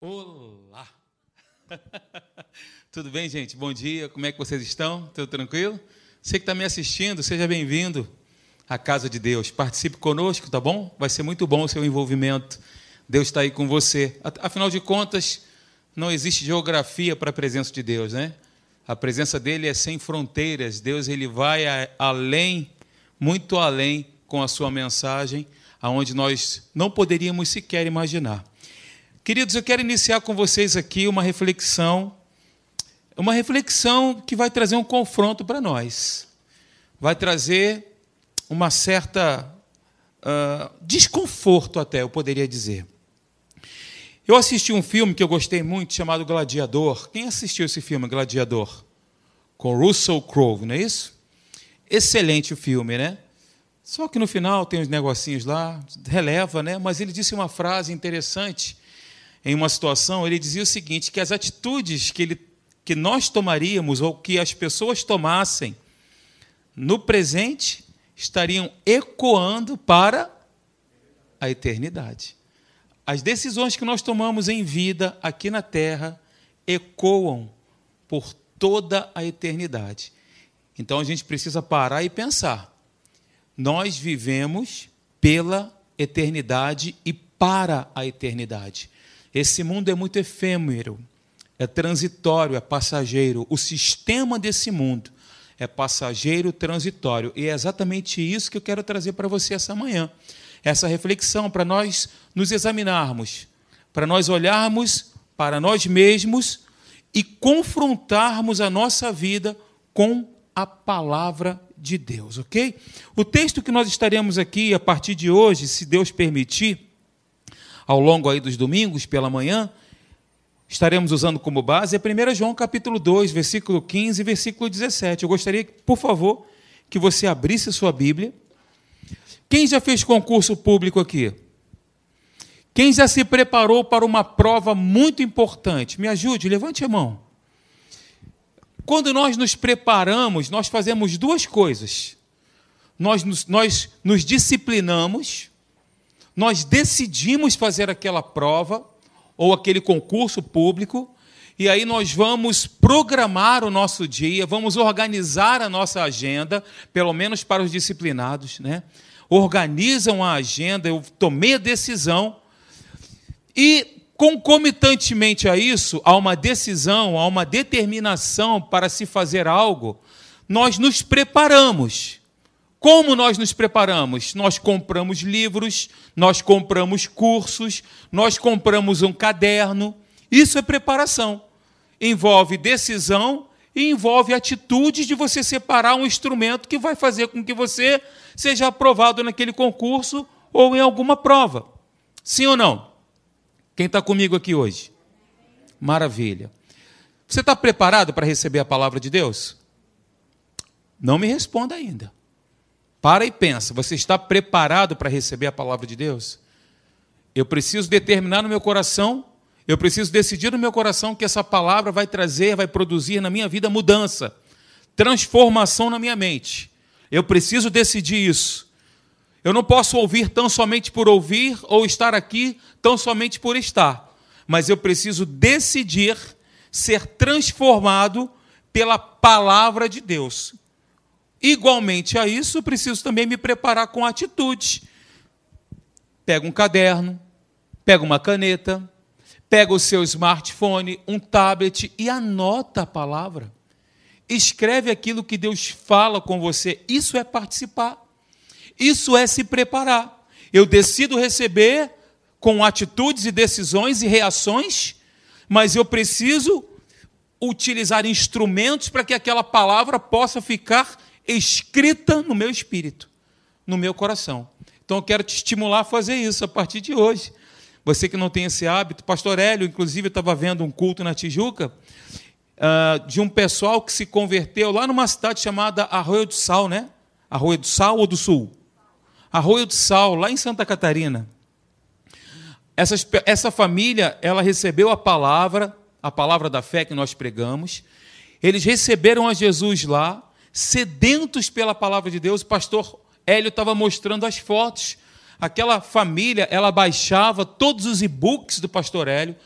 Olá! Tudo bem, gente? Bom dia, como é que vocês estão? Tudo tranquilo? Você que está me assistindo, seja bem-vindo à casa de Deus. Participe conosco, tá bom? Vai ser muito bom o seu envolvimento. Deus está aí com você. Afinal de contas, não existe geografia para a presença de Deus, né? A presença dele é sem fronteiras. Deus ele vai além, muito além com a sua mensagem, aonde nós não poderíamos sequer imaginar. Queridos, eu quero iniciar com vocês aqui uma reflexão, uma reflexão que vai trazer um confronto para nós, vai trazer uma certa uh, desconforto, até eu poderia dizer. Eu assisti um filme que eu gostei muito chamado Gladiador. Quem assistiu esse filme, Gladiador? Com Russell Crowe, não é isso? Excelente o filme, né? Só que no final tem uns negocinhos lá, releva, né? Mas ele disse uma frase interessante em uma situação, ele dizia o seguinte: que as atitudes que, ele, que nós tomaríamos ou que as pessoas tomassem no presente estariam ecoando para a eternidade. As decisões que nós tomamos em vida aqui na terra ecoam por toda a eternidade. Então a gente precisa parar e pensar. Nós vivemos pela eternidade e para a eternidade. Esse mundo é muito efêmero, é transitório, é passageiro. O sistema desse mundo é passageiro, transitório. E é exatamente isso que eu quero trazer para você essa manhã. Essa reflexão para nós nos examinarmos, para nós olharmos para nós mesmos e confrontarmos a nossa vida com a palavra de Deus, ok? O texto que nós estaremos aqui a partir de hoje, se Deus permitir, ao longo aí dos domingos, pela manhã, estaremos usando como base é 1 João capítulo 2, versículo 15 e versículo 17. Eu gostaria, por favor, que você abrisse sua Bíblia. Quem já fez concurso público aqui? Quem já se preparou para uma prova muito importante? Me ajude, levante a mão. Quando nós nos preparamos, nós fazemos duas coisas. Nós nos, nós nos disciplinamos nós decidimos fazer aquela prova ou aquele concurso público, e aí nós vamos programar o nosso dia, vamos organizar a nossa agenda, pelo menos para os disciplinados, né? Organizam a agenda, eu tomei a decisão e concomitantemente a isso, há uma decisão, há uma determinação para se fazer algo, nós nos preparamos. Como nós nos preparamos? Nós compramos livros, nós compramos cursos, nós compramos um caderno. Isso é preparação. Envolve decisão e envolve atitudes de você separar um instrumento que vai fazer com que você seja aprovado naquele concurso ou em alguma prova. Sim ou não? Quem está comigo aqui hoje? Maravilha. Você está preparado para receber a palavra de Deus? Não me responda ainda. Para e pensa: você está preparado para receber a palavra de Deus? Eu preciso determinar no meu coração, eu preciso decidir no meu coração que essa palavra vai trazer, vai produzir na minha vida mudança, transformação na minha mente. Eu preciso decidir isso. Eu não posso ouvir tão somente por ouvir ou estar aqui tão somente por estar, mas eu preciso decidir ser transformado pela palavra de Deus. Igualmente a isso, preciso também me preparar com atitude. Pega um caderno, pega uma caneta, pega o seu smartphone, um tablet e anota a palavra. Escreve aquilo que Deus fala com você. Isso é participar. Isso é se preparar. Eu decido receber com atitudes e decisões e reações, mas eu preciso utilizar instrumentos para que aquela palavra possa ficar escrita no meu espírito, no meu coração. Então eu quero te estimular a fazer isso a partir de hoje. Você que não tem esse hábito, Pastor Hélio, inclusive, estava vendo um culto na Tijuca uh, de um pessoal que se converteu lá numa cidade chamada Arroio do Sal, né? Arroio do Sal ou do Sul? Arroio do Sal, lá em Santa Catarina. Essa, essa família, ela recebeu a palavra, a palavra da fé que nós pregamos. Eles receberam a Jesus lá, sedentos pela palavra de Deus. O pastor Hélio estava mostrando as fotos. Aquela família, ela baixava todos os e-books do pastor Hélio,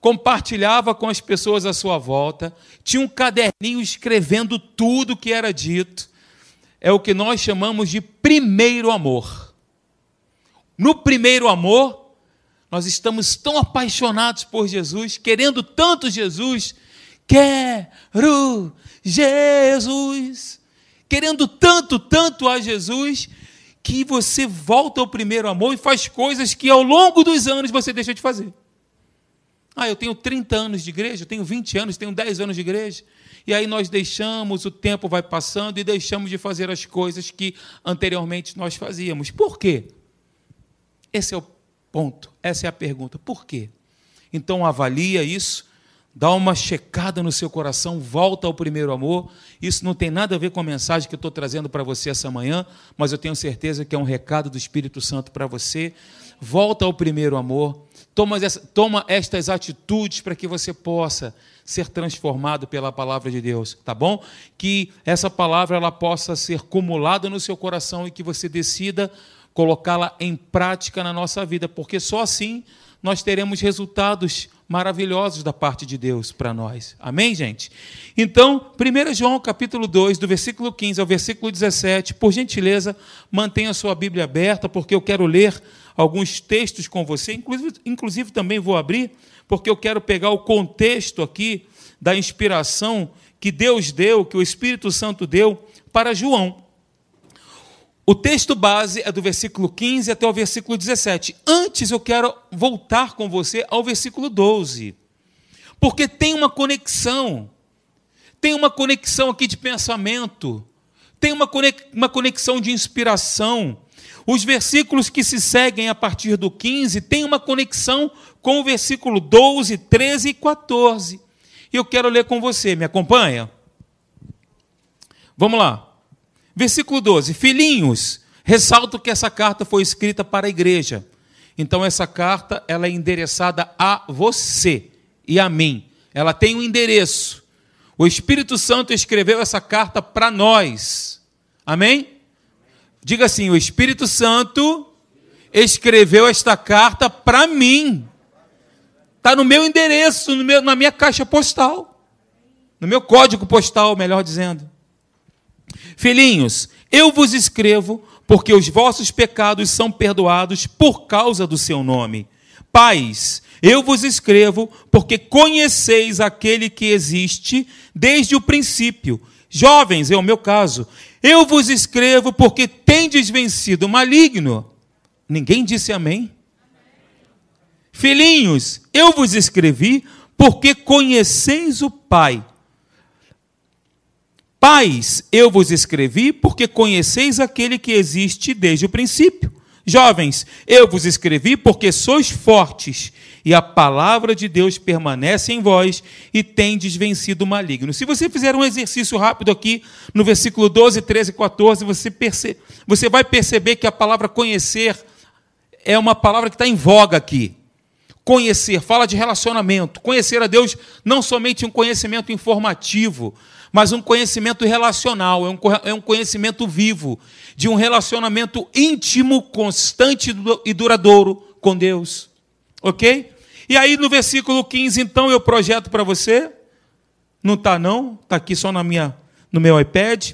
compartilhava com as pessoas à sua volta, tinha um caderninho escrevendo tudo que era dito. É o que nós chamamos de primeiro amor. No primeiro amor, nós estamos tão apaixonados por Jesus, querendo tanto Jesus, quero Jesus, querendo tanto, tanto a Jesus, que você volta ao primeiro amor e faz coisas que ao longo dos anos você deixa de fazer. Ah, eu tenho 30 anos de igreja, eu tenho 20 anos, tenho 10 anos de igreja. E aí nós deixamos, o tempo vai passando e deixamos de fazer as coisas que anteriormente nós fazíamos. Por quê? Esse é o ponto, essa é a pergunta. Por quê? Então avalia isso, dá uma checada no seu coração, volta ao primeiro amor. Isso não tem nada a ver com a mensagem que eu estou trazendo para você essa manhã, mas eu tenho certeza que é um recado do Espírito Santo para você. Volta ao primeiro amor Toma, toma estas atitudes para que você possa ser transformado pela palavra de Deus, tá bom? Que essa palavra ela possa ser acumulada no seu coração e que você decida colocá-la em prática na nossa vida, porque só assim nós teremos resultados maravilhosos da parte de Deus para nós. Amém, gente? Então, 1 João capítulo 2, do versículo 15 ao versículo 17, por gentileza, mantenha a sua Bíblia aberta, porque eu quero ler alguns textos com você, inclusive, inclusive também vou abrir, porque eu quero pegar o contexto aqui da inspiração que Deus deu, que o Espírito Santo deu para João. O texto base é do versículo 15 até o versículo 17. Antes eu quero voltar com você ao versículo 12. Porque tem uma conexão. Tem uma conexão aqui de pensamento. Tem uma conexão de inspiração. Os versículos que se seguem a partir do 15 têm uma conexão com o versículo 12, 13 e 14. E eu quero ler com você, me acompanha? Vamos lá. Versículo 12: Filhinhos, ressalto que essa carta foi escrita para a igreja. Então essa carta ela é endereçada a você e a mim. Ela tem um endereço. O Espírito Santo escreveu essa carta para nós. Amém? Diga assim: o Espírito Santo escreveu esta carta para mim. Está no meu endereço, no meu, na minha caixa postal. No meu código postal, melhor dizendo. Filhinhos, eu vos escrevo porque os vossos pecados são perdoados por causa do seu nome. Pais, eu vos escrevo porque conheceis aquele que existe desde o princípio. Jovens, é o meu caso, eu vos escrevo porque tendes vencido o maligno. Ninguém disse amém? Filhinhos, eu vos escrevi porque conheceis o Pai. Pais, eu vos escrevi porque conheceis aquele que existe desde o princípio. Jovens, eu vos escrevi porque sois fortes e a palavra de Deus permanece em vós e tendes vencido o maligno. Se você fizer um exercício rápido aqui, no versículo 12, 13 e 14, você, perce... você vai perceber que a palavra conhecer é uma palavra que está em voga aqui. Conhecer, fala de relacionamento. Conhecer a Deus não somente um conhecimento informativo, mas um conhecimento relacional, é um, é um conhecimento vivo, de um relacionamento íntimo, constante e duradouro com Deus. Ok? E aí no versículo 15, então, eu projeto para você. Não está não, está aqui só na minha, no meu iPad.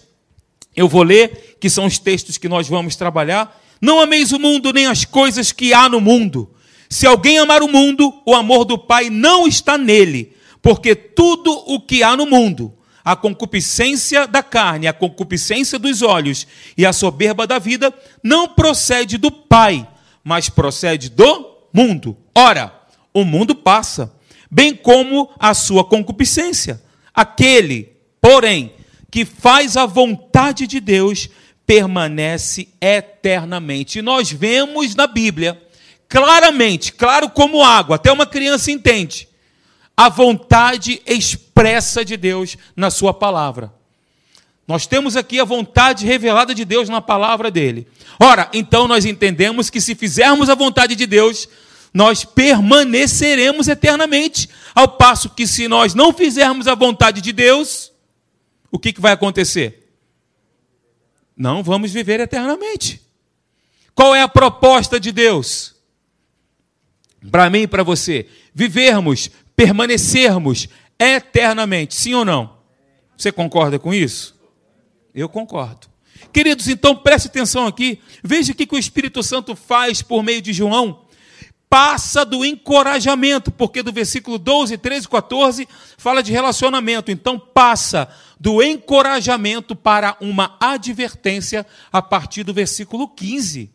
Eu vou ler, que são os textos que nós vamos trabalhar. Não ameis o mundo nem as coisas que há no mundo. Se alguém amar o mundo, o amor do Pai não está nele, porque tudo o que há no mundo, a concupiscência da carne, a concupiscência dos olhos e a soberba da vida, não procede do Pai, mas procede do mundo. Ora, o mundo passa, bem como a sua concupiscência. Aquele, porém, que faz a vontade de Deus permanece eternamente. E nós vemos na Bíblia, claramente, claro como água, até uma criança entende, a vontade expressa de Deus na Sua palavra. Nós temos aqui a vontade revelada de Deus na palavra dele. Ora, então nós entendemos que se fizermos a vontade de Deus, nós permaneceremos eternamente. Ao passo que, se nós não fizermos a vontade de Deus, o que, que vai acontecer? Não vamos viver eternamente. Qual é a proposta de Deus? Para mim e para você? Vivermos permanecermos eternamente. Sim ou não? Você concorda com isso? Eu concordo. Queridos, então preste atenção aqui. Veja o que o Espírito Santo faz por meio de João. Passa do encorajamento, porque do versículo 12, 13 e 14 fala de relacionamento. Então passa do encorajamento para uma advertência a partir do versículo 15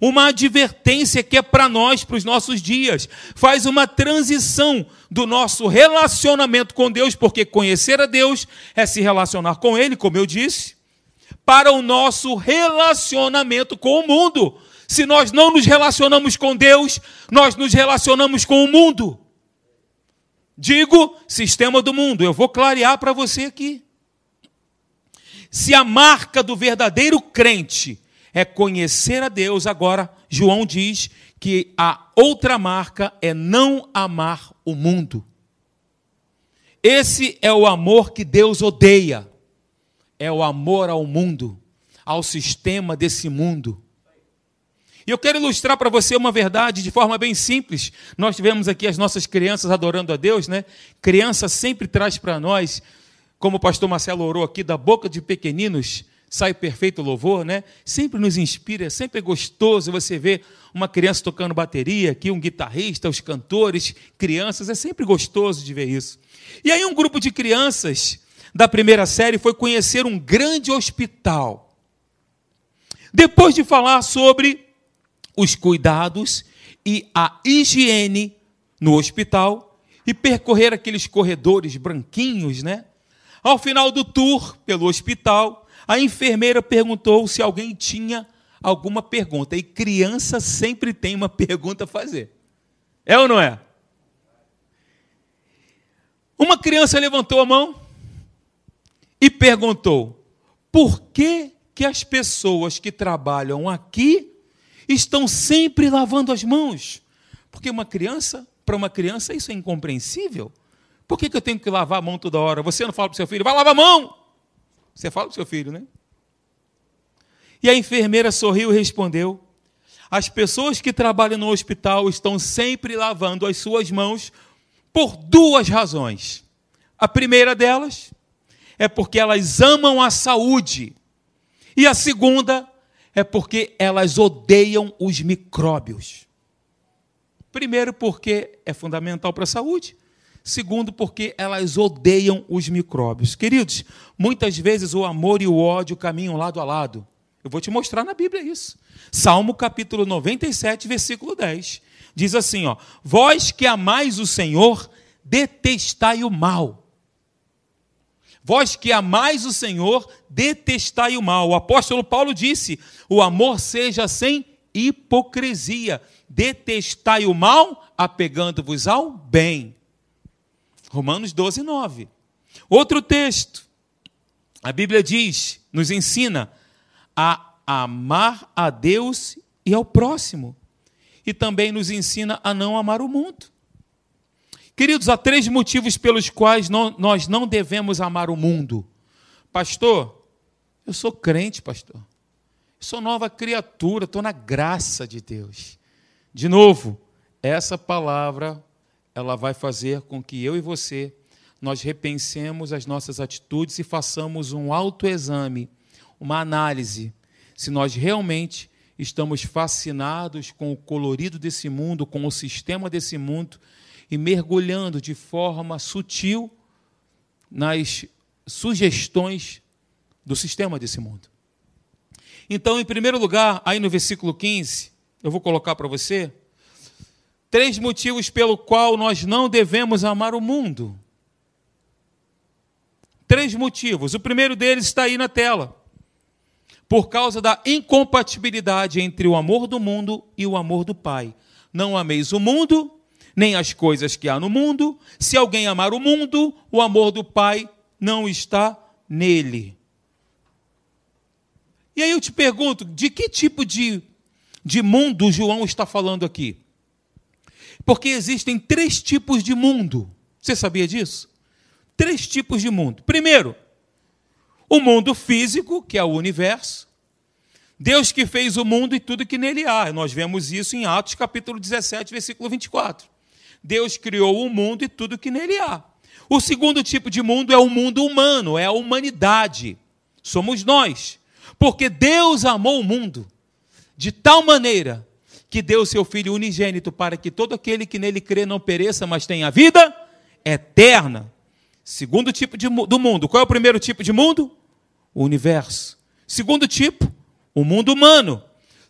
uma advertência que é para nós, para os nossos dias. Faz uma transição do nosso relacionamento com Deus, porque conhecer a Deus é se relacionar com Ele, como eu disse, para o nosso relacionamento com o mundo. Se nós não nos relacionamos com Deus, nós nos relacionamos com o mundo. Digo, sistema do mundo. Eu vou clarear para você aqui. Se a marca do verdadeiro crente é conhecer a Deus. Agora, João diz que a outra marca é não amar o mundo. Esse é o amor que Deus odeia. É o amor ao mundo, ao sistema desse mundo. E eu quero ilustrar para você uma verdade de forma bem simples. Nós tivemos aqui as nossas crianças adorando a Deus, né? Criança sempre traz para nós, como o pastor Marcelo orou aqui, da boca de pequeninos, sai perfeito louvor, né? Sempre nos inspira, sempre é gostoso você ver uma criança tocando bateria, aqui um guitarrista, os cantores, crianças, é sempre gostoso de ver isso. E aí um grupo de crianças da primeira série foi conhecer um grande hospital. Depois de falar sobre os cuidados e a higiene no hospital e percorrer aqueles corredores branquinhos, né? Ao final do tour pelo hospital, a enfermeira perguntou se alguém tinha alguma pergunta. E criança sempre tem uma pergunta a fazer. É ou não é? Uma criança levantou a mão e perguntou: por que, que as pessoas que trabalham aqui estão sempre lavando as mãos? Porque uma criança, para uma criança, isso é incompreensível. Por que, que eu tenho que lavar a mão toda hora? Você não fala para o seu filho, vai lavar a mão. Você fala para o seu filho, né? E a enfermeira sorriu e respondeu: As pessoas que trabalham no hospital estão sempre lavando as suas mãos por duas razões. A primeira delas é porque elas amam a saúde. E a segunda é porque elas odeiam os micróbios. Primeiro, porque é fundamental para a saúde. Segundo, porque elas odeiam os micróbios. Queridos, muitas vezes o amor e o ódio caminham lado a lado. Eu vou te mostrar na Bíblia isso. Salmo capítulo 97, versículo 10. Diz assim, ó: Vós que amais o Senhor, detestai o mal. Vós que amais o Senhor, detestai o mal. O apóstolo Paulo disse: O amor seja sem hipocrisia. Detestai o mal, apegando-vos ao bem. Romanos 12, 9. Outro texto. A Bíblia diz, nos ensina a amar a Deus e ao próximo. E também nos ensina a não amar o mundo. Queridos, há três motivos pelos quais não, nós não devemos amar o mundo. Pastor, eu sou crente, pastor. Sou nova criatura, estou na graça de Deus. De novo, essa palavra ela vai fazer com que eu e você nós repensemos as nossas atitudes e façamos um autoexame, uma análise, se nós realmente estamos fascinados com o colorido desse mundo, com o sistema desse mundo e mergulhando de forma sutil nas sugestões do sistema desse mundo. Então, em primeiro lugar, aí no versículo 15, eu vou colocar para você, Três motivos pelo qual nós não devemos amar o mundo. Três motivos. O primeiro deles está aí na tela. Por causa da incompatibilidade entre o amor do mundo e o amor do Pai. Não ameis o mundo, nem as coisas que há no mundo. Se alguém amar o mundo, o amor do Pai não está nele. E aí eu te pergunto, de que tipo de, de mundo João está falando aqui? Porque existem três tipos de mundo. Você sabia disso? Três tipos de mundo. Primeiro, o mundo físico, que é o universo. Deus que fez o mundo e tudo que nele há. Nós vemos isso em Atos capítulo 17, versículo 24. Deus criou o mundo e tudo que nele há. O segundo tipo de mundo é o mundo humano, é a humanidade. Somos nós. Porque Deus amou o mundo de tal maneira que deu seu Filho unigênito para que todo aquele que nele crê não pereça, mas tenha vida eterna. Segundo tipo de, do mundo. Qual é o primeiro tipo de mundo? O universo. Segundo tipo, o mundo humano.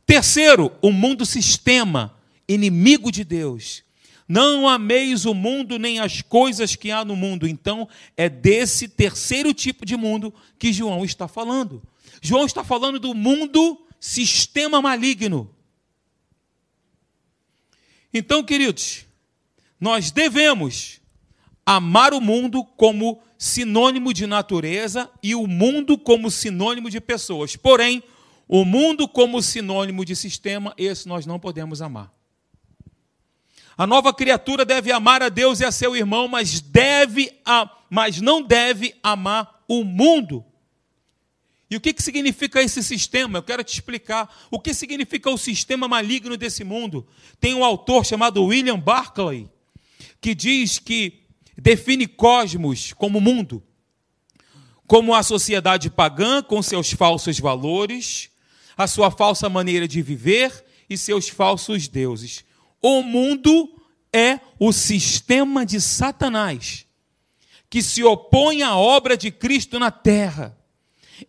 Terceiro, o mundo sistema, inimigo de Deus. Não ameis o mundo nem as coisas que há no mundo. Então, é desse terceiro tipo de mundo que João está falando. João está falando do mundo sistema maligno. Então, queridos, nós devemos amar o mundo como sinônimo de natureza e o mundo como sinônimo de pessoas. Porém, o mundo como sinônimo de sistema, esse nós não podemos amar. A nova criatura deve amar a Deus e a seu irmão, mas deve, mas não deve amar o mundo. E o que, que significa esse sistema? Eu quero te explicar. O que significa o sistema maligno desse mundo? Tem um autor chamado William Barclay, que diz que define cosmos como mundo, como a sociedade pagã com seus falsos valores, a sua falsa maneira de viver e seus falsos deuses. O mundo é o sistema de Satanás, que se opõe à obra de Cristo na terra.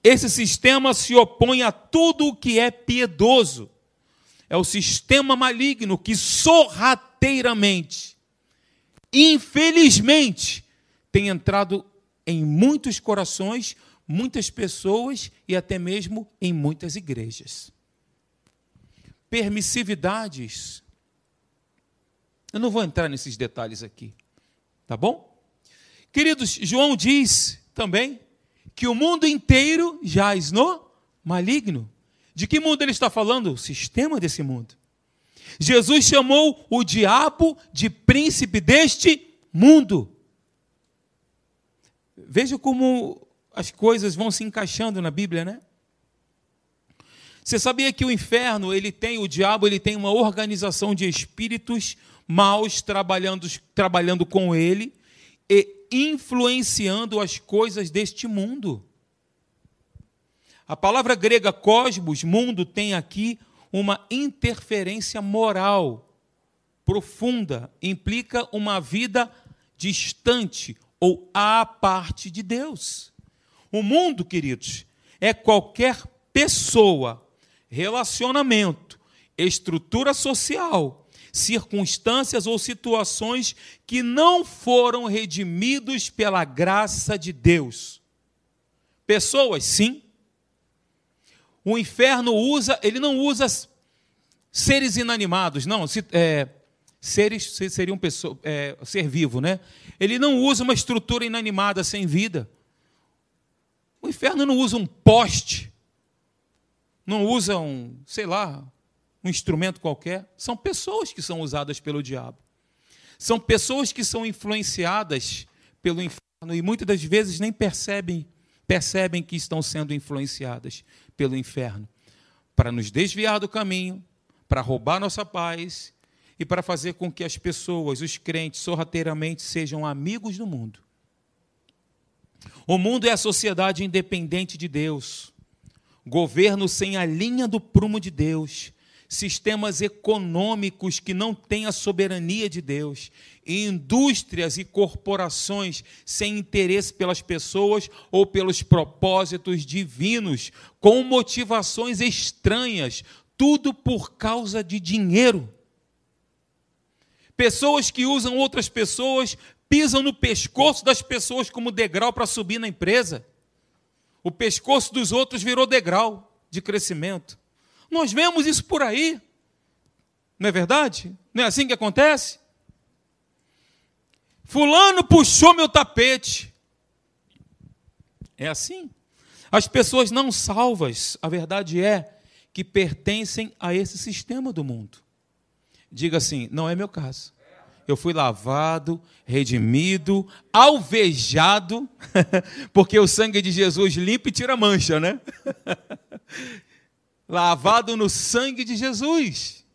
Esse sistema se opõe a tudo o que é piedoso. É o sistema maligno que sorrateiramente, infelizmente, tem entrado em muitos corações, muitas pessoas e até mesmo em muitas igrejas. Permissividades eu não vou entrar nesses detalhes aqui, tá bom? Queridos, João diz também que o mundo inteiro jaz no maligno. De que mundo ele está falando? O sistema desse mundo. Jesus chamou o diabo de príncipe deste mundo. Veja como as coisas vão se encaixando na Bíblia, né? Você sabia que o inferno, ele tem, o diabo, ele tem uma organização de espíritos maus trabalhando, trabalhando com ele e influenciando as coisas deste mundo. A palavra grega cosmos, mundo, tem aqui uma interferência moral profunda, implica uma vida distante ou à parte de Deus. O mundo, queridos, é qualquer pessoa, relacionamento, estrutura social circunstâncias ou situações que não foram redimidos pela graça de Deus. Pessoas, sim. O inferno usa, ele não usa seres inanimados, não, se, é, seres seriam pessoa, é, ser vivo, né? Ele não usa uma estrutura inanimada sem vida. O inferno não usa um poste, não usa um, sei lá, um instrumento qualquer, são pessoas que são usadas pelo diabo. São pessoas que são influenciadas pelo inferno e muitas das vezes nem percebem, percebem que estão sendo influenciadas pelo inferno para nos desviar do caminho, para roubar nossa paz e para fazer com que as pessoas, os crentes, sorrateiramente sejam amigos do mundo. O mundo é a sociedade independente de Deus, governo sem a linha do prumo de Deus, sistemas econômicos que não têm a soberania de Deus, e indústrias e corporações sem interesse pelas pessoas ou pelos propósitos divinos, com motivações estranhas, tudo por causa de dinheiro. Pessoas que usam outras pessoas, pisam no pescoço das pessoas como degrau para subir na empresa. O pescoço dos outros virou degrau de crescimento. Nós vemos isso por aí. Não é verdade? Não é assim que acontece? Fulano puxou meu tapete. É assim. As pessoas não salvas, a verdade é que pertencem a esse sistema do mundo. Diga assim: não é meu caso. Eu fui lavado, redimido, alvejado, porque o sangue de Jesus limpa e tira mancha, né? lavado no sangue de Jesus.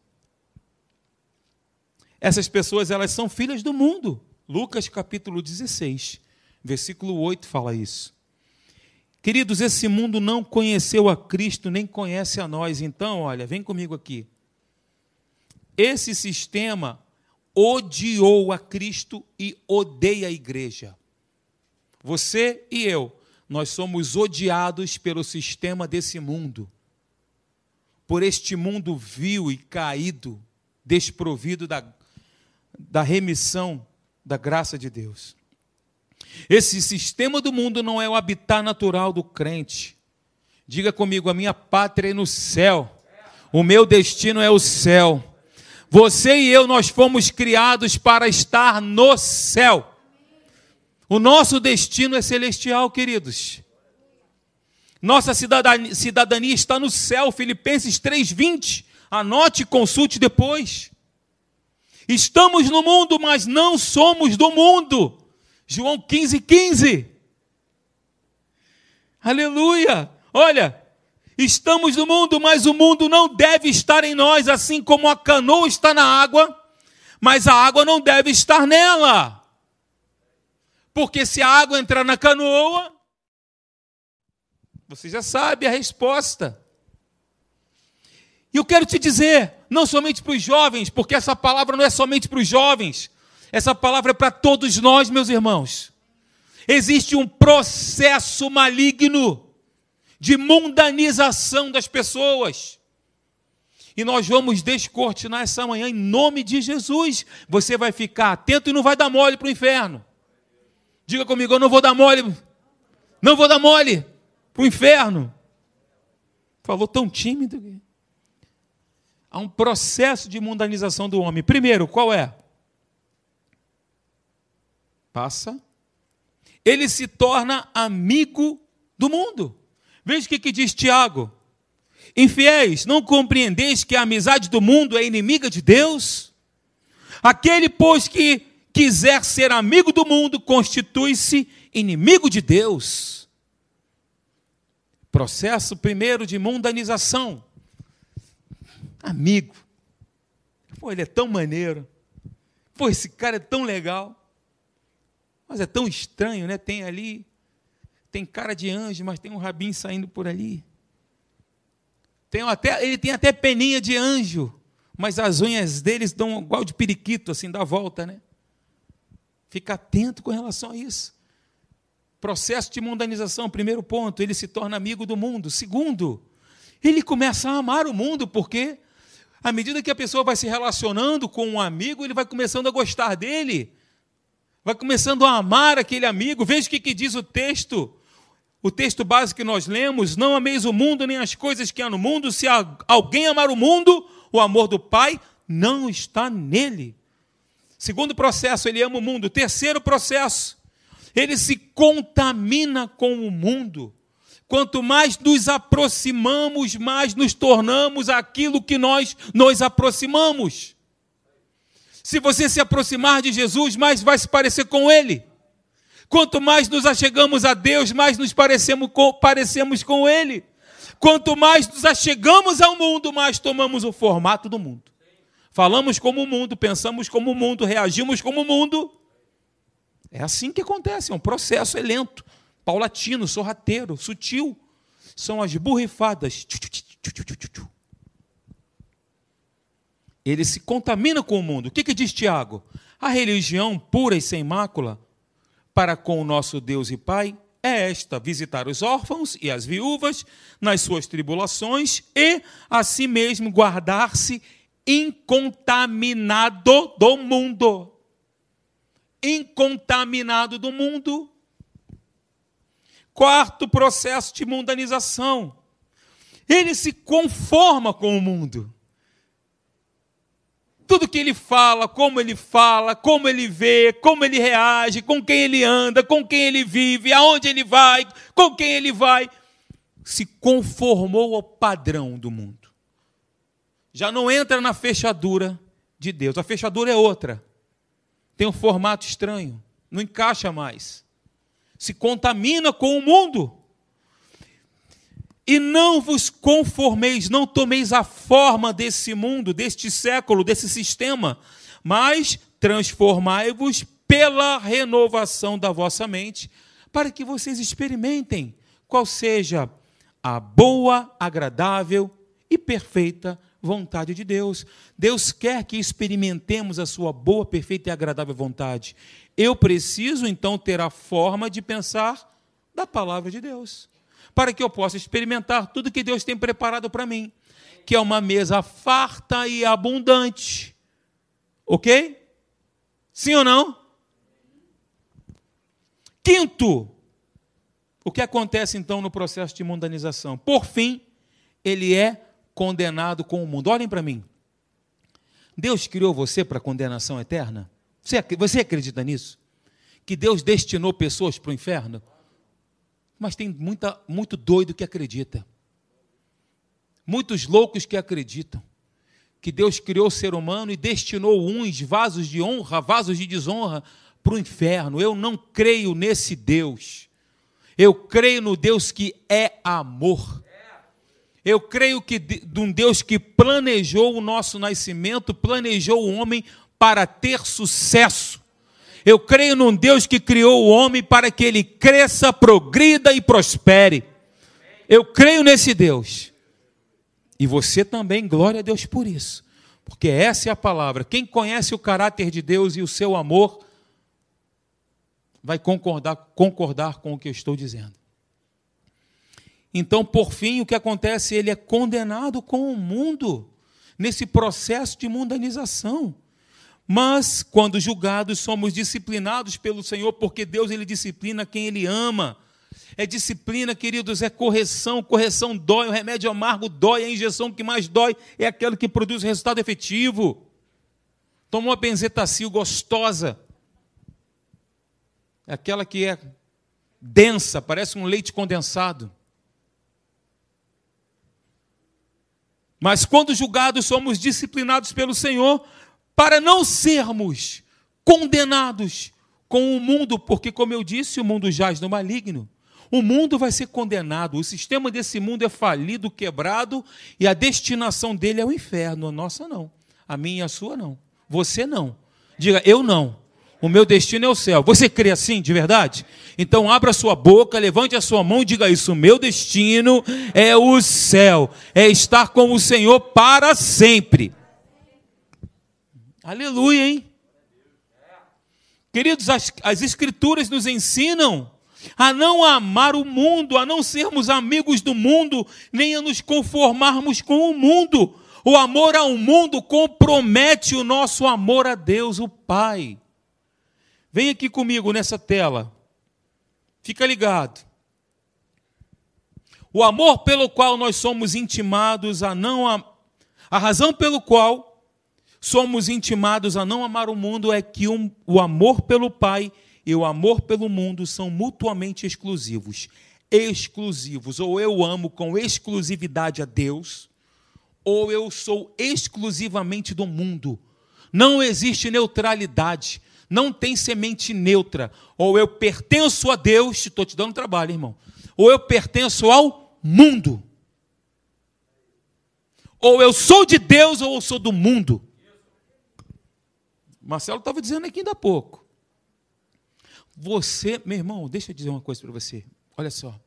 Essas pessoas, elas são filhas do mundo. Lucas capítulo 16, versículo 8 fala isso. Queridos, esse mundo não conheceu a Cristo, nem conhece a nós. Então, olha, vem comigo aqui. Esse sistema odiou a Cristo e odeia a igreja. Você e eu, nós somos odiados pelo sistema desse mundo, por este mundo vil e caído, desprovido da, da remissão da graça de Deus. Esse sistema do mundo não é o habitat natural do crente. Diga comigo, a minha pátria é no céu, o meu destino é o céu. Você e eu, nós fomos criados para estar no céu. O nosso destino é celestial, queridos. Nossa cidadania, cidadania está no céu, Filipenses 3,20. Anote e consulte depois. Estamos no mundo, mas não somos do mundo. João 15,15. 15. Aleluia! Olha, Estamos no mundo, mas o mundo não deve estar em nós, assim como a canoa está na água, mas a água não deve estar nela. Porque se a água entrar na canoa, você já sabe a resposta. E eu quero te dizer, não somente para os jovens, porque essa palavra não é somente para os jovens, essa palavra é para todos nós, meus irmãos. Existe um processo maligno de mundanização das pessoas. E nós vamos descortinar essa manhã em nome de Jesus. Você vai ficar atento e não vai dar mole para o inferno. Diga comigo, eu não vou dar mole. Não vou dar mole para o inferno. Falou tão tímido. Há um processo de mundanização do homem. Primeiro, qual é? Passa. Ele se torna amigo do mundo. Veja o que, que diz Tiago. Infiéis, não compreendeis que a amizade do mundo é inimiga de Deus? Aquele, pois, que quiser ser amigo do mundo, constitui-se inimigo de Deus. Processo primeiro de mundanização. Amigo. Pô, ele é tão maneiro. Pô, esse cara é tão legal. Mas é tão estranho, né? Tem ali tem cara de anjo, mas tem um rabinho saindo por ali. Tem até, ele tem até peninha de anjo, mas as unhas deles dão igual de periquito, assim, dá volta, né? Fica atento com relação a isso. Processo de mundanização, primeiro ponto, ele se torna amigo do mundo. Segundo, ele começa a amar o mundo, porque à medida que a pessoa vai se relacionando com um amigo, ele vai começando a gostar dele, vai começando a amar aquele amigo. Veja o que, que diz o texto o texto básico que nós lemos: Não ameis o mundo nem as coisas que há no mundo. Se alguém amar o mundo, o amor do Pai não está nele. Segundo processo, ele ama o mundo. Terceiro processo, ele se contamina com o mundo. Quanto mais nos aproximamos, mais nos tornamos aquilo que nós nos aproximamos. Se você se aproximar de Jesus, mais vai se parecer com Ele. Quanto mais nos achegamos a Deus, mais nos parecemos com, parecemos com Ele. Quanto mais nos achegamos ao mundo, mais tomamos o formato do mundo. Falamos como o mundo, pensamos como o mundo, reagimos como o mundo. É assim que acontece, é um processo, é lento, paulatino, sorrateiro, sutil. São as burrifadas. Ele se contamina com o mundo. O que, que diz Tiago? A religião pura e sem mácula para com o nosso Deus e Pai é esta: visitar os órfãos e as viúvas nas suas tribulações e, a si mesmo, guardar-se incontaminado do mundo. Incontaminado do mundo. Quarto processo de mundanização. Ele se conforma com o mundo. Tudo que ele fala, como ele fala, como ele vê, como ele reage, com quem ele anda, com quem ele vive, aonde ele vai, com quem ele vai, se conformou ao padrão do mundo. Já não entra na fechadura de Deus. A fechadura é outra. Tem um formato estranho, não encaixa mais. Se contamina com o mundo. E não vos conformeis, não tomeis a forma desse mundo, deste século, desse sistema, mas transformai-vos pela renovação da vossa mente, para que vocês experimentem qual seja a boa, agradável e perfeita vontade de Deus. Deus quer que experimentemos a sua boa, perfeita e agradável vontade. Eu preciso então ter a forma de pensar da palavra de Deus, para que eu possa experimentar tudo que Deus tem preparado para mim, que é uma mesa farta e abundante. OK? Sim ou não? Quinto, o que acontece então no processo de mundanização? Por fim, ele é condenado com o mundo. Olhem para mim. Deus criou você para condenação eterna? Você, você acredita nisso? Que Deus destinou pessoas para o inferno? Mas tem muita, muito doido que acredita. Muitos loucos que acreditam que Deus criou o ser humano e destinou uns vasos de honra, vasos de desonra para o inferno. Eu não creio nesse Deus. Eu creio no Deus que é amor. Eu creio que de um Deus que planejou o nosso nascimento, planejou o homem para ter sucesso. Eu creio num Deus que criou o homem para que ele cresça, progrida e prospere. Eu creio nesse Deus. E você também, glória a Deus por isso. Porque essa é a palavra. Quem conhece o caráter de Deus e o seu amor, vai concordar, concordar com o que eu estou dizendo. Então, por fim, o que acontece? Ele é condenado com o mundo, nesse processo de mundanização. Mas, quando julgados, somos disciplinados pelo Senhor, porque Deus ele disciplina quem Ele ama. É disciplina, queridos, é correção. Correção dói, o remédio amargo dói, a injeção que mais dói é aquela que produz resultado efetivo. Toma uma benzetacil gostosa, é aquela que é densa, parece um leite condensado. Mas quando julgados, somos disciplinados pelo Senhor para não sermos condenados com o mundo, porque, como eu disse, o mundo jaz no maligno. O mundo vai ser condenado, o sistema desse mundo é falido, quebrado, e a destinação dele é o inferno. A nossa não. A minha e a sua não. Você não. Diga, eu não. O meu destino é o céu. Você crê assim, de verdade? Então abra sua boca, levante a sua mão e diga isso. Meu destino é o céu, é estar com o Senhor para sempre. Aleluia, hein? Queridos, as, as Escrituras nos ensinam a não amar o mundo, a não sermos amigos do mundo, nem a nos conformarmos com o mundo. O amor ao mundo compromete o nosso amor a Deus, o Pai. Vem aqui comigo nessa tela. Fica ligado. O amor pelo qual nós somos intimados a não a, a razão pelo qual somos intimados a não amar o mundo é que um, o amor pelo Pai e o amor pelo mundo são mutuamente exclusivos. Exclusivos. Ou eu amo com exclusividade a Deus, ou eu sou exclusivamente do mundo. Não existe neutralidade não tem semente neutra. Ou eu pertenço a Deus, estou te dando trabalho, irmão. Ou eu pertenço ao mundo. Ou eu sou de Deus ou eu sou do mundo. Marcelo estava dizendo aqui ainda há pouco. Você, meu irmão, deixa eu dizer uma coisa para você. Olha só.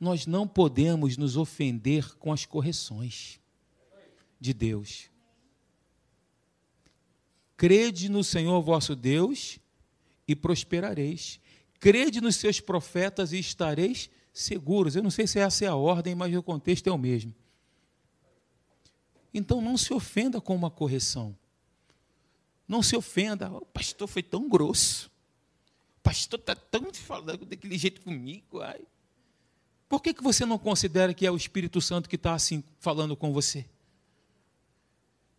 Nós não podemos nos ofender com as correções de Deus. Crede no Senhor vosso Deus e prosperareis. Crede nos seus profetas e estareis seguros. Eu não sei se essa é a ordem, mas o contexto é o mesmo. Então não se ofenda com uma correção. Não se ofenda. O pastor foi tão grosso. O pastor está tão falando daquele jeito comigo. Ai. Por que, que você não considera que é o Espírito Santo que está assim falando com você?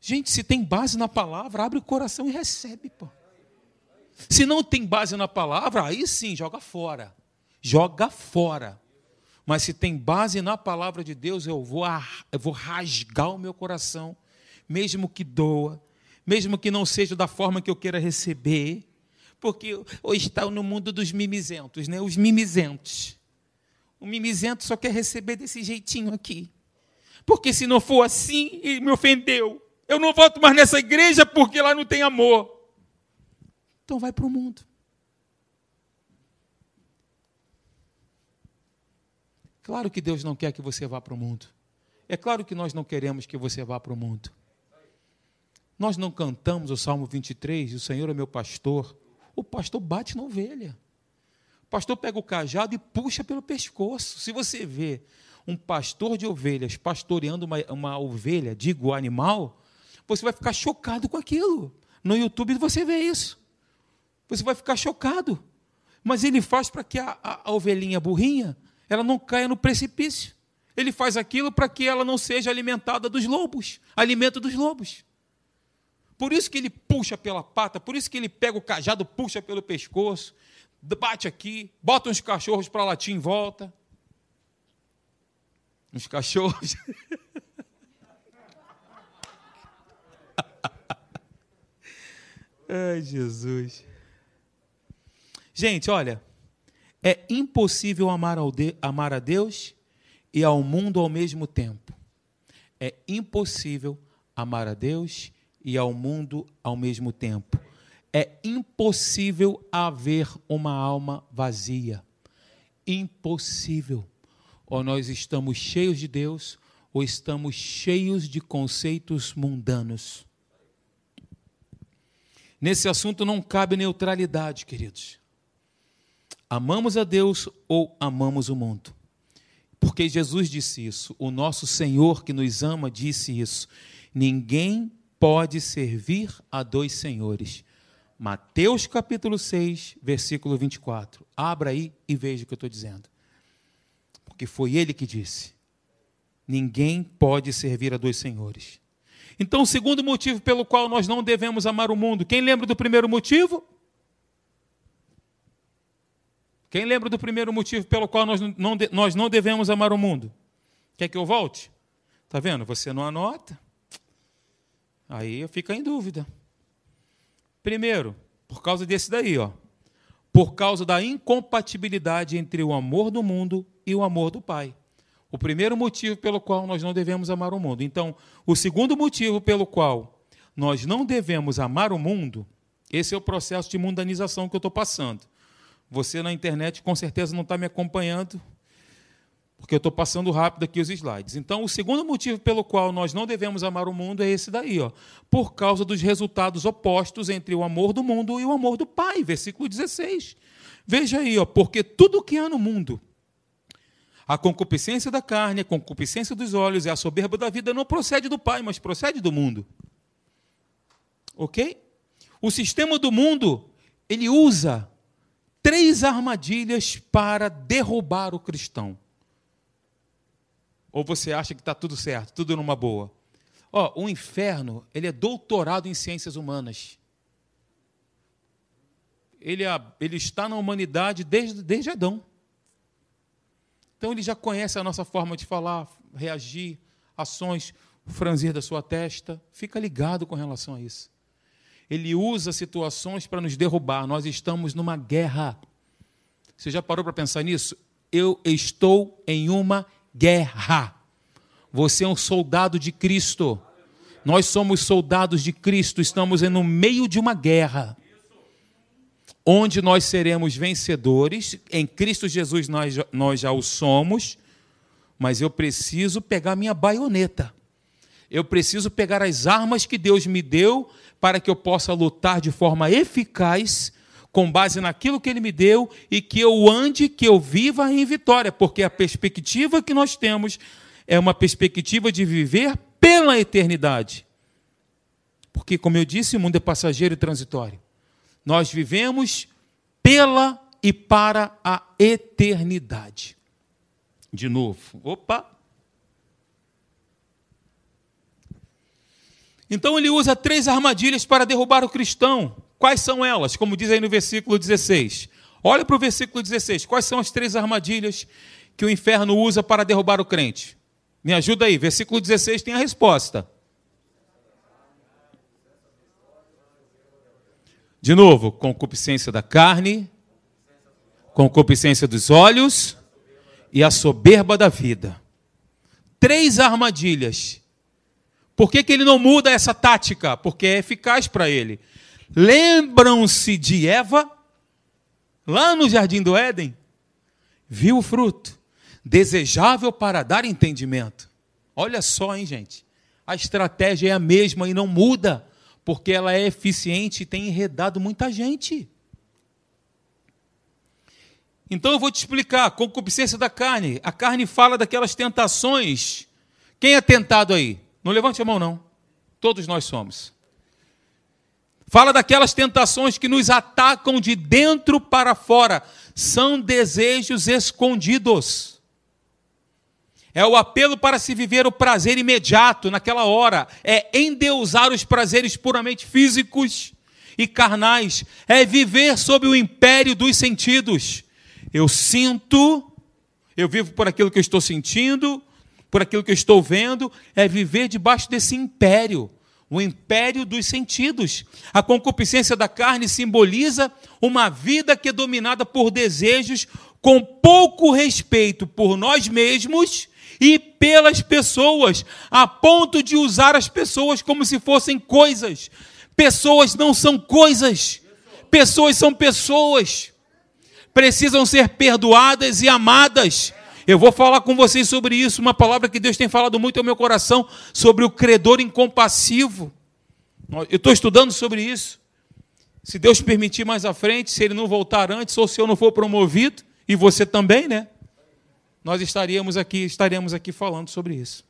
Gente, se tem base na palavra, abre o coração e recebe, pô. Se não tem base na palavra, aí sim, joga fora. Joga fora. Mas se tem base na palavra de Deus, eu vou, eu vou rasgar o meu coração, mesmo que doa, mesmo que não seja da forma que eu queira receber, porque hoje está no mundo dos mimizentos, né? Os mimizentos. O mimizento só quer receber desse jeitinho aqui. Porque se não for assim, ele me ofendeu. Eu não volto mais nessa igreja porque lá não tem amor. Então vai para o mundo. Claro que Deus não quer que você vá para o mundo. É claro que nós não queremos que você vá para o mundo. Nós não cantamos o Salmo 23, o Senhor é meu pastor. O pastor bate na ovelha. O pastor pega o cajado e puxa pelo pescoço. Se você vê um pastor de ovelhas pastoreando uma, uma ovelha, digo animal, você vai ficar chocado com aquilo. No YouTube você vê isso. Você vai ficar chocado. Mas ele faz para que a, a, a ovelhinha burrinha ela não caia no precipício. Ele faz aquilo para que ela não seja alimentada dos lobos, alimento dos lobos. Por isso que ele puxa pela pata, por isso que ele pega o cajado, puxa pelo pescoço, bate aqui, bota uns cachorros para latir em volta. Uns cachorros. Ai, Jesus. Gente, olha, é impossível amar, de, amar a Deus e ao mundo ao mesmo tempo. É impossível amar a Deus e ao mundo ao mesmo tempo. É impossível haver uma alma vazia. Impossível. Ou nós estamos cheios de Deus, ou estamos cheios de conceitos mundanos. Nesse assunto não cabe neutralidade, queridos. Amamos a Deus ou amamos o mundo? Porque Jesus disse isso, o nosso Senhor que nos ama disse isso. Ninguém pode servir a dois senhores. Mateus capítulo 6, versículo 24. Abra aí e veja o que eu estou dizendo. Porque foi ele que disse: Ninguém pode servir a dois senhores. Então, o segundo motivo pelo qual nós não devemos amar o mundo, quem lembra do primeiro motivo? Quem lembra do primeiro motivo pelo qual nós não, nós não devemos amar o mundo? Quer que eu volte? Está vendo? Você não anota. Aí fica em dúvida. Primeiro, por causa desse daí, ó. Por causa da incompatibilidade entre o amor do mundo e o amor do Pai. O primeiro motivo pelo qual nós não devemos amar o mundo. Então, o segundo motivo pelo qual nós não devemos amar o mundo, esse é o processo de mundanização que eu estou passando. Você na internet com certeza não está me acompanhando, porque eu estou passando rápido aqui os slides. Então, o segundo motivo pelo qual nós não devemos amar o mundo é esse daí, ó, por causa dos resultados opostos entre o amor do mundo e o amor do Pai, versículo 16. Veja aí, ó, porque tudo que há no mundo, a concupiscência da carne, a concupiscência dos olhos e a soberba da vida não procede do Pai, mas procede do mundo. Ok? O sistema do mundo, ele usa três armadilhas para derrubar o cristão. Ou você acha que está tudo certo, tudo numa boa? Ó, o inferno, ele é doutorado em ciências humanas. Ele, é, ele está na humanidade desde, desde Adão. Então ele já conhece a nossa forma de falar, reagir, ações, franzir da sua testa. Fica ligado com relação a isso ele usa situações para nos derrubar. Nós estamos numa guerra. Você já parou para pensar nisso? Eu estou em uma guerra. Você é um soldado de Cristo. Nós somos soldados de Cristo, estamos no meio de uma guerra. Onde nós seremos vencedores, em Cristo Jesus nós, nós já o somos, mas eu preciso pegar minha baioneta. Eu preciso pegar as armas que Deus me deu para que eu possa lutar de forma eficaz com base naquilo que Ele me deu e que eu ande, que eu viva em vitória, porque a perspectiva que nós temos é uma perspectiva de viver pela eternidade. Porque, como eu disse, o mundo é passageiro e transitório. Nós vivemos pela e para a eternidade. De novo. Opa! Então ele usa três armadilhas para derrubar o cristão. Quais são elas? Como diz aí no versículo 16. Olha para o versículo 16. Quais são as três armadilhas que o inferno usa para derrubar o crente? Me ajuda aí. Versículo 16 tem a resposta. De novo, concupiscência da carne, concupiscência dos olhos e a soberba da vida. Três armadilhas Por que, que ele não muda essa tática? Porque é eficaz para ele. Lembram-se de Eva, lá no jardim do Éden? Viu o fruto, desejável para dar entendimento. Olha só, hein, gente? A estratégia é a mesma e não muda, porque ela é eficiente e tem enredado muita gente. Então eu vou te explicar, concupiscência da carne. A carne fala daquelas tentações. Quem é tentado aí? Não levante a mão, não. Todos nós somos. Fala daquelas tentações que nos atacam de dentro para fora. São desejos escondidos. É o apelo para se viver o prazer imediato, naquela hora. É endeusar os prazeres puramente físicos e carnais. É viver sob o império dos sentidos eu sinto, eu vivo por aquilo que eu estou sentindo, por aquilo que eu estou vendo, é viver debaixo desse império, o império dos sentidos. A concupiscência da carne simboliza uma vida que é dominada por desejos com pouco respeito por nós mesmos e pelas pessoas, a ponto de usar as pessoas como se fossem coisas. Pessoas não são coisas, pessoas são pessoas precisam ser perdoadas e amadas. Eu vou falar com vocês sobre isso, uma palavra que Deus tem falado muito ao meu coração, sobre o credor incompassivo. Eu estou estudando sobre isso. Se Deus permitir mais à frente, se ele não voltar antes, ou se eu não for promovido, e você também, né? Nós estaríamos aqui, estaremos aqui falando sobre isso.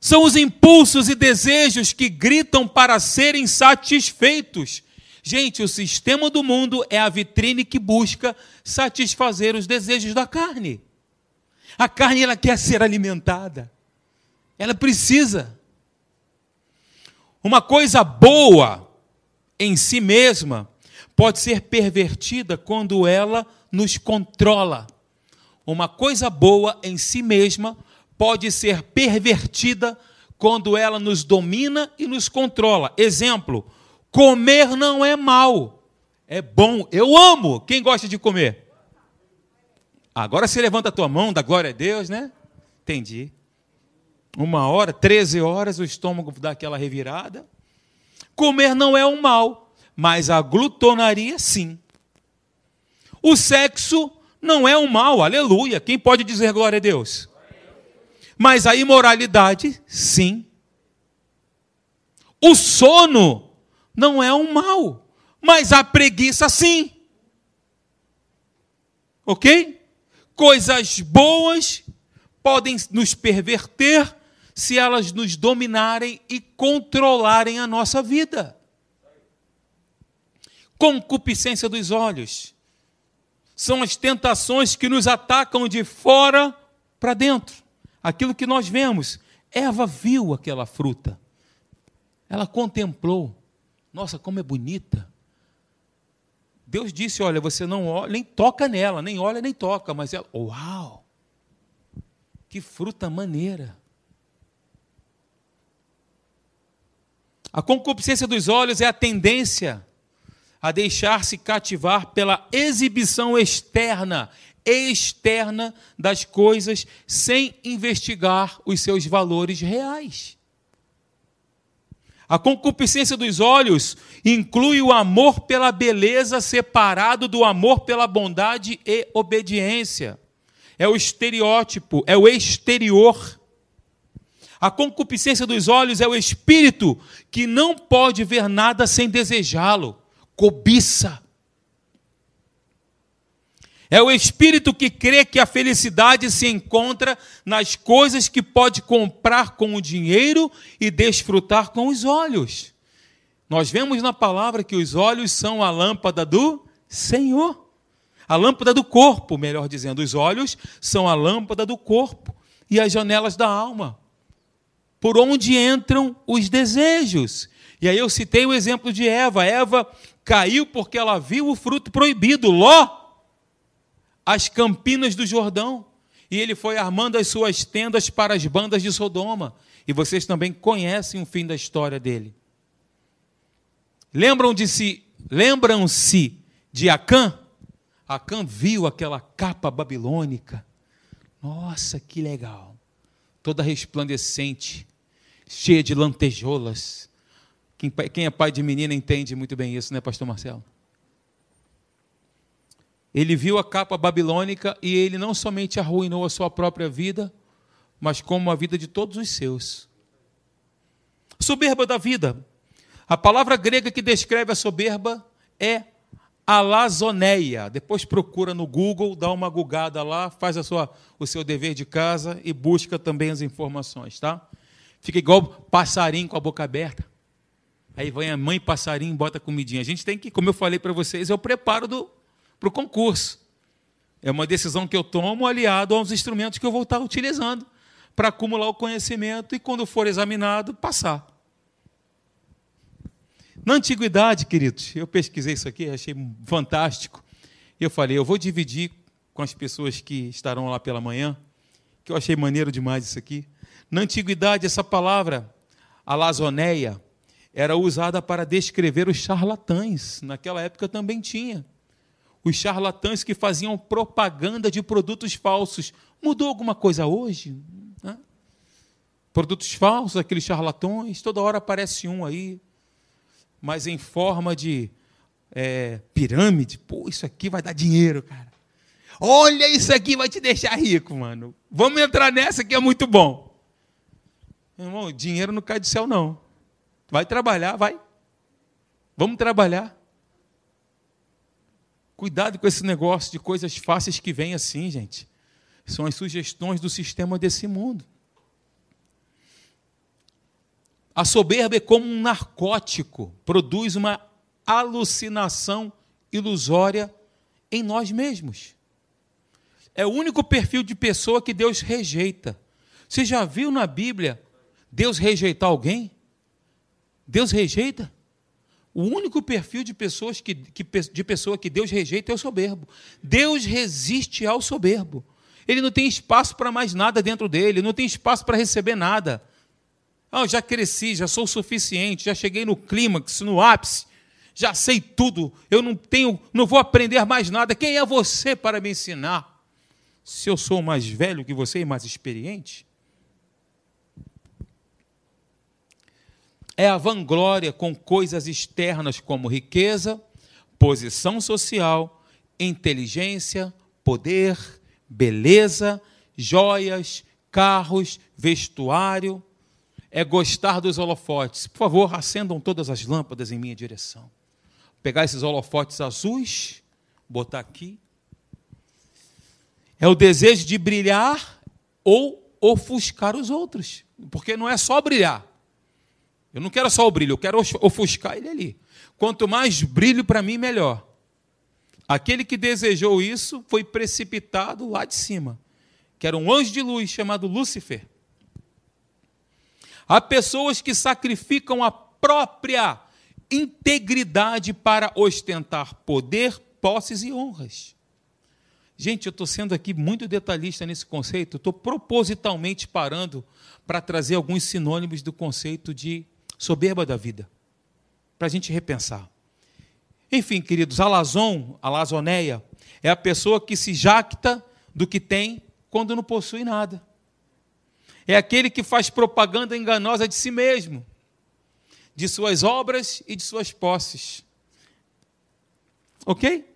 São os impulsos e desejos que gritam para serem satisfeitos Gente, o sistema do mundo é a vitrine que busca satisfazer os desejos da carne. A carne ela quer ser alimentada. Ela precisa. Uma coisa boa em si mesma pode ser pervertida quando ela nos controla. Uma coisa boa em si mesma pode ser pervertida quando ela nos domina e nos controla. Exemplo, Comer não é mal, é bom. Eu amo. Quem gosta de comer? Agora você levanta a tua mão, dá glória a Deus, né? Entendi. Uma hora, 13 horas, o estômago dá aquela revirada. Comer não é um mal, mas a glutonaria sim. O sexo não é um mal, aleluia. Quem pode dizer glória a Deus? Mas a imoralidade, sim. O sono não é um mal, mas a preguiça sim. Ok? Coisas boas podem nos perverter se elas nos dominarem e controlarem a nossa vida. Concupiscência dos olhos são as tentações que nos atacam de fora para dentro. Aquilo que nós vemos. Eva viu aquela fruta, ela contemplou, nossa, como é bonita. Deus disse: Olha, você não olha, nem toca nela, nem olha, nem toca, mas ela, uau! Que fruta maneira. A concupiscência dos olhos é a tendência a deixar-se cativar pela exibição externa, externa das coisas, sem investigar os seus valores reais. A concupiscência dos olhos inclui o amor pela beleza separado do amor pela bondade e obediência. É o estereótipo, é o exterior. A concupiscência dos olhos é o espírito que não pode ver nada sem desejá-lo, cobiça. É o espírito que crê que a felicidade se encontra nas coisas que pode comprar com o dinheiro e desfrutar com os olhos. Nós vemos na palavra que os olhos são a lâmpada do Senhor. A lâmpada do corpo, melhor dizendo, os olhos são a lâmpada do corpo e as janelas da alma, por onde entram os desejos. E aí eu citei o exemplo de Eva. Eva caiu porque ela viu o fruto proibido. Ló as campinas do Jordão. E ele foi armando as suas tendas para as bandas de Sodoma. E vocês também conhecem o fim da história dele. Lembram de si, lembram-se de Acã? Acã viu aquela capa babilônica. Nossa, que legal. Toda resplandecente. cheia de lantejoulas. Quem é pai de menina entende muito bem isso, né, pastor Marcelo? Ele viu a capa babilônica e ele não somente arruinou a sua própria vida, mas como a vida de todos os seus. Soberba da vida. A palavra grega que descreve a soberba é alazoneia. Depois procura no Google, dá uma gugada lá, faz a sua, o seu dever de casa e busca também as informações, tá? Fica igual passarinho com a boca aberta. Aí vem a mãe passarinho e bota comidinha. A gente tem que, como eu falei para vocês, é o preparo para o concurso. É uma decisão que eu tomo aliado aos instrumentos que eu vou estar utilizando para acumular o conhecimento e, quando for examinado, passar. Na antiguidade, queridos, eu pesquisei isso aqui, achei fantástico. Eu falei, eu vou dividir com as pessoas que estarão lá pela manhã, que eu achei maneiro demais isso aqui. Na antiguidade, essa palavra, alazoneia, era usada para descrever os charlatães. Naquela época também tinha. Os charlatães que faziam propaganda de produtos falsos. Mudou alguma coisa hoje? Né? Produtos falsos, aqueles charlatões, toda hora aparece um aí, mas em forma de é, pirâmide. Pô, isso aqui vai dar dinheiro, cara. Olha, isso aqui vai te deixar rico, mano. Vamos entrar nessa que é muito bom. Irmão, dinheiro não cai do céu, não. Vai trabalhar, vai. Vamos trabalhar. Cuidado com esse negócio de coisas fáceis que vem assim, gente. São as sugestões do sistema desse mundo. A soberba é como um narcótico, produz uma alucinação ilusória em nós mesmos. É o único perfil de pessoa que Deus rejeita. Você já viu na Bíblia Deus rejeitar alguém? Deus rejeita? O único perfil de pessoas que, que, de pessoa que Deus rejeita é o soberbo. Deus resiste ao soberbo. Ele não tem espaço para mais nada dentro dele, não tem espaço para receber nada. Ah, já cresci, já sou suficiente, já cheguei no clímax, no ápice, já sei tudo. Eu não tenho, não vou aprender mais nada. Quem é você para me ensinar? Se eu sou mais velho que você e mais experiente? É a vanglória com coisas externas como riqueza, posição social, inteligência, poder, beleza, joias, carros, vestuário. É gostar dos holofotes. Por favor, acendam todas as lâmpadas em minha direção. pegar esses holofotes azuis, botar aqui. É o desejo de brilhar ou ofuscar os outros. Porque não é só brilhar. Eu não quero só o brilho, eu quero ofuscar ele ali. Quanto mais brilho para mim, melhor. Aquele que desejou isso foi precipitado lá de cima, que era um anjo de luz chamado Lúcifer. Há pessoas que sacrificam a própria integridade para ostentar poder, posses e honras. Gente, eu estou sendo aqui muito detalhista nesse conceito, estou propositalmente parando para trazer alguns sinônimos do conceito de soberba da vida, para a gente repensar. Enfim, queridos, alazon, alazoneia, é a pessoa que se jacta do que tem quando não possui nada. É aquele que faz propaganda enganosa de si mesmo, de suas obras e de suas posses. Ok?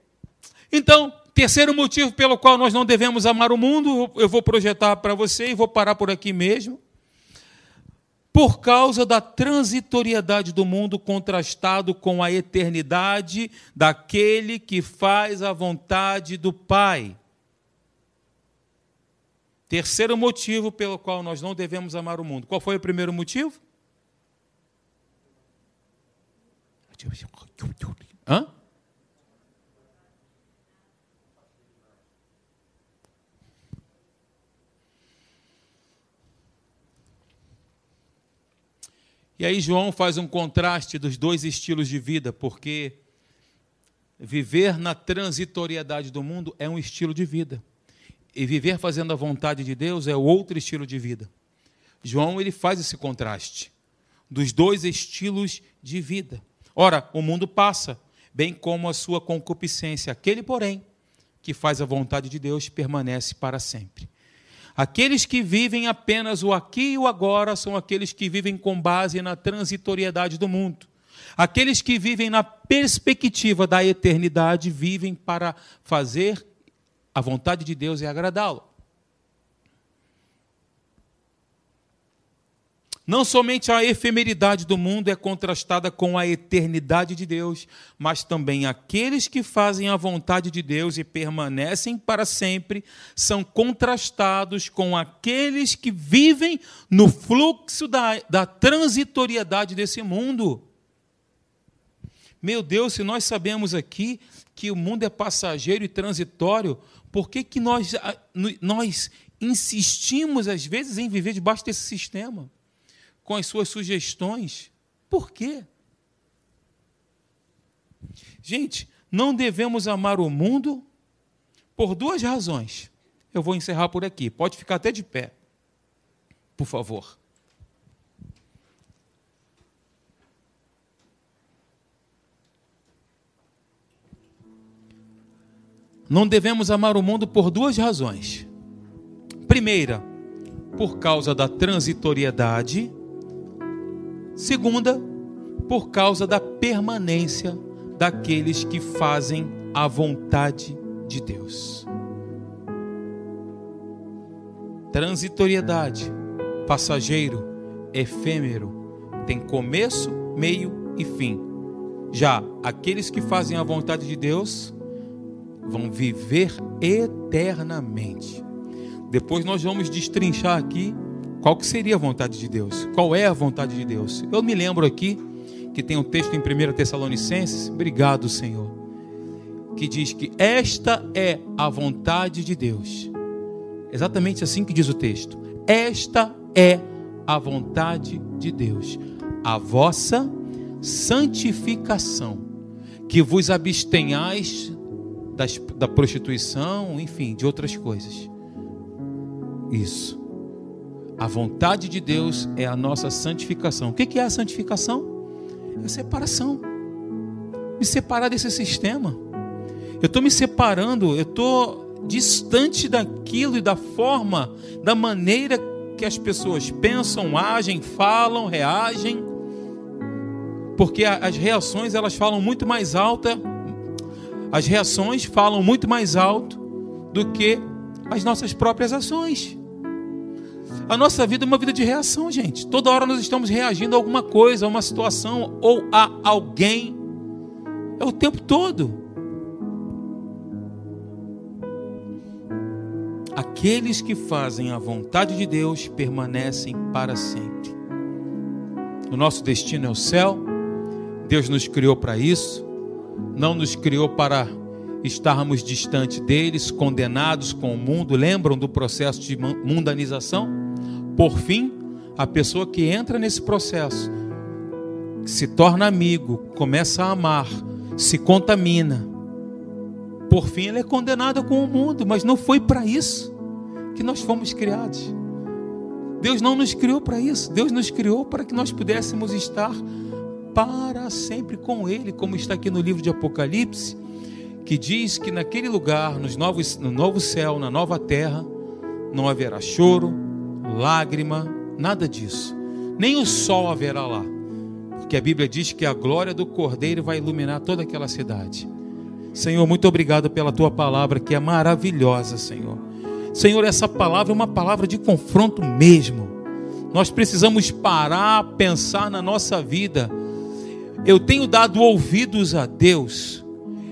Então, terceiro motivo pelo qual nós não devemos amar o mundo, eu vou projetar para você e vou parar por aqui mesmo por causa da transitoriedade do mundo contrastado com a eternidade daquele que faz a vontade do Pai. Terceiro motivo pelo qual nós não devemos amar o mundo. Qual foi o primeiro motivo? Hã? E aí João faz um contraste dos dois estilos de vida, porque viver na transitoriedade do mundo é um estilo de vida. E viver fazendo a vontade de Deus é outro estilo de vida. João ele faz esse contraste dos dois estilos de vida. Ora, o mundo passa, bem como a sua concupiscência. Aquele, porém, que faz a vontade de Deus permanece para sempre. Aqueles que vivem apenas o aqui e o agora são aqueles que vivem com base na transitoriedade do mundo. Aqueles que vivem na perspectiva da eternidade vivem para fazer a vontade de Deus e agradá-lo. Não somente a efemeridade do mundo é contrastada com a eternidade de Deus, mas também aqueles que fazem a vontade de Deus e permanecem para sempre são contrastados com aqueles que vivem no fluxo da, da transitoriedade desse mundo. Meu Deus, se nós sabemos aqui que o mundo é passageiro e transitório, por que, que nós, nós insistimos, às vezes, em viver debaixo desse sistema? Com as suas sugestões. Por quê? Gente, não devemos amar o mundo por duas razões. Eu vou encerrar por aqui. Pode ficar até de pé, por favor. Não devemos amar o mundo por duas razões. Primeira, por causa da transitoriedade Segunda, por causa da permanência daqueles que fazem a vontade de Deus. Transitoriedade, passageiro, efêmero, tem começo, meio e fim. Já aqueles que fazem a vontade de Deus vão viver eternamente. Depois nós vamos destrinchar aqui qual que seria a vontade de Deus? Qual é a vontade de Deus? Eu me lembro aqui que tem um texto em 1 Tessalonicenses, obrigado, Senhor, que diz que esta é a vontade de Deus. Exatamente assim que diz o texto. Esta é a vontade de Deus, a vossa santificação, que vos abstenhais das, da prostituição, enfim, de outras coisas. Isso. A vontade de Deus é a nossa santificação. O que é a santificação? É a separação. Me separar desse sistema. Eu estou me separando, eu estou distante daquilo e da forma, da maneira que as pessoas pensam, agem, falam, reagem. Porque as reações elas falam muito mais alta, as reações falam muito mais alto do que as nossas próprias ações. A nossa vida é uma vida de reação, gente. Toda hora nós estamos reagindo a alguma coisa, a uma situação ou a alguém. É o tempo todo. Aqueles que fazem a vontade de Deus permanecem para sempre. O nosso destino é o céu. Deus nos criou para isso. Não nos criou para estarmos distante deles, condenados com o mundo. Lembram do processo de mundanização? Por fim, a pessoa que entra nesse processo, se torna amigo, começa a amar, se contamina. Por fim, ela é condenada com o mundo, mas não foi para isso que nós fomos criados. Deus não nos criou para isso. Deus nos criou para que nós pudéssemos estar para sempre com Ele, como está aqui no livro de Apocalipse, que diz que naquele lugar, nos novos, no novo céu, na nova terra, não haverá choro, lágrima, nada disso. Nem o sol haverá lá, porque a Bíblia diz que a glória do Cordeiro vai iluminar toda aquela cidade. Senhor, muito obrigado pela tua palavra que é maravilhosa, Senhor. Senhor, essa palavra é uma palavra de confronto mesmo. Nós precisamos parar, pensar na nossa vida. Eu tenho dado ouvidos a Deus.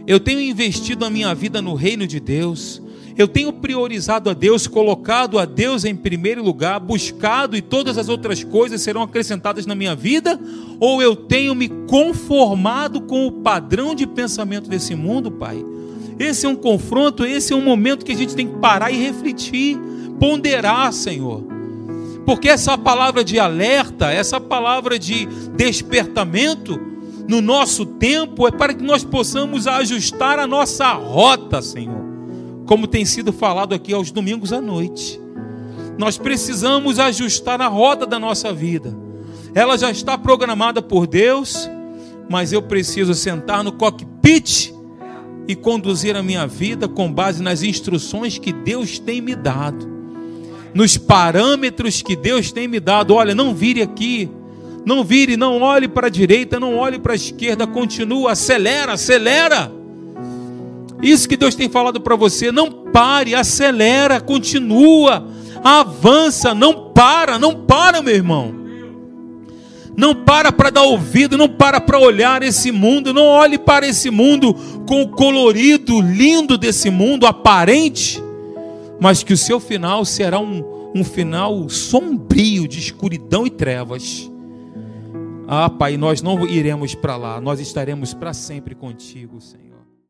Eu tenho investido a minha vida no reino de Deus. Eu tenho priorizado a Deus, colocado a Deus em primeiro lugar, buscado e todas as outras coisas serão acrescentadas na minha vida? Ou eu tenho me conformado com o padrão de pensamento desse mundo, Pai? Esse é um confronto, esse é um momento que a gente tem que parar e refletir, ponderar, Senhor. Porque essa palavra de alerta, essa palavra de despertamento, no nosso tempo, é para que nós possamos ajustar a nossa rota, Senhor como tem sido falado aqui aos domingos à noite. Nós precisamos ajustar a roda da nossa vida. Ela já está programada por Deus, mas eu preciso sentar no cockpit e conduzir a minha vida com base nas instruções que Deus tem me dado. nos parâmetros que Deus tem me dado. Olha, não vire aqui, não vire, não olhe para a direita, não olhe para a esquerda, continua, acelera, acelera. Isso que Deus tem falado para você, não pare, acelera, continua, avança, não para, não para, meu irmão. Não para para dar ouvido, não para para olhar esse mundo, não olhe para esse mundo com o colorido lindo desse mundo aparente, mas que o seu final será um, um final sombrio de escuridão e trevas. Ah, Pai, nós não iremos para lá, nós estaremos para sempre contigo, Senhor.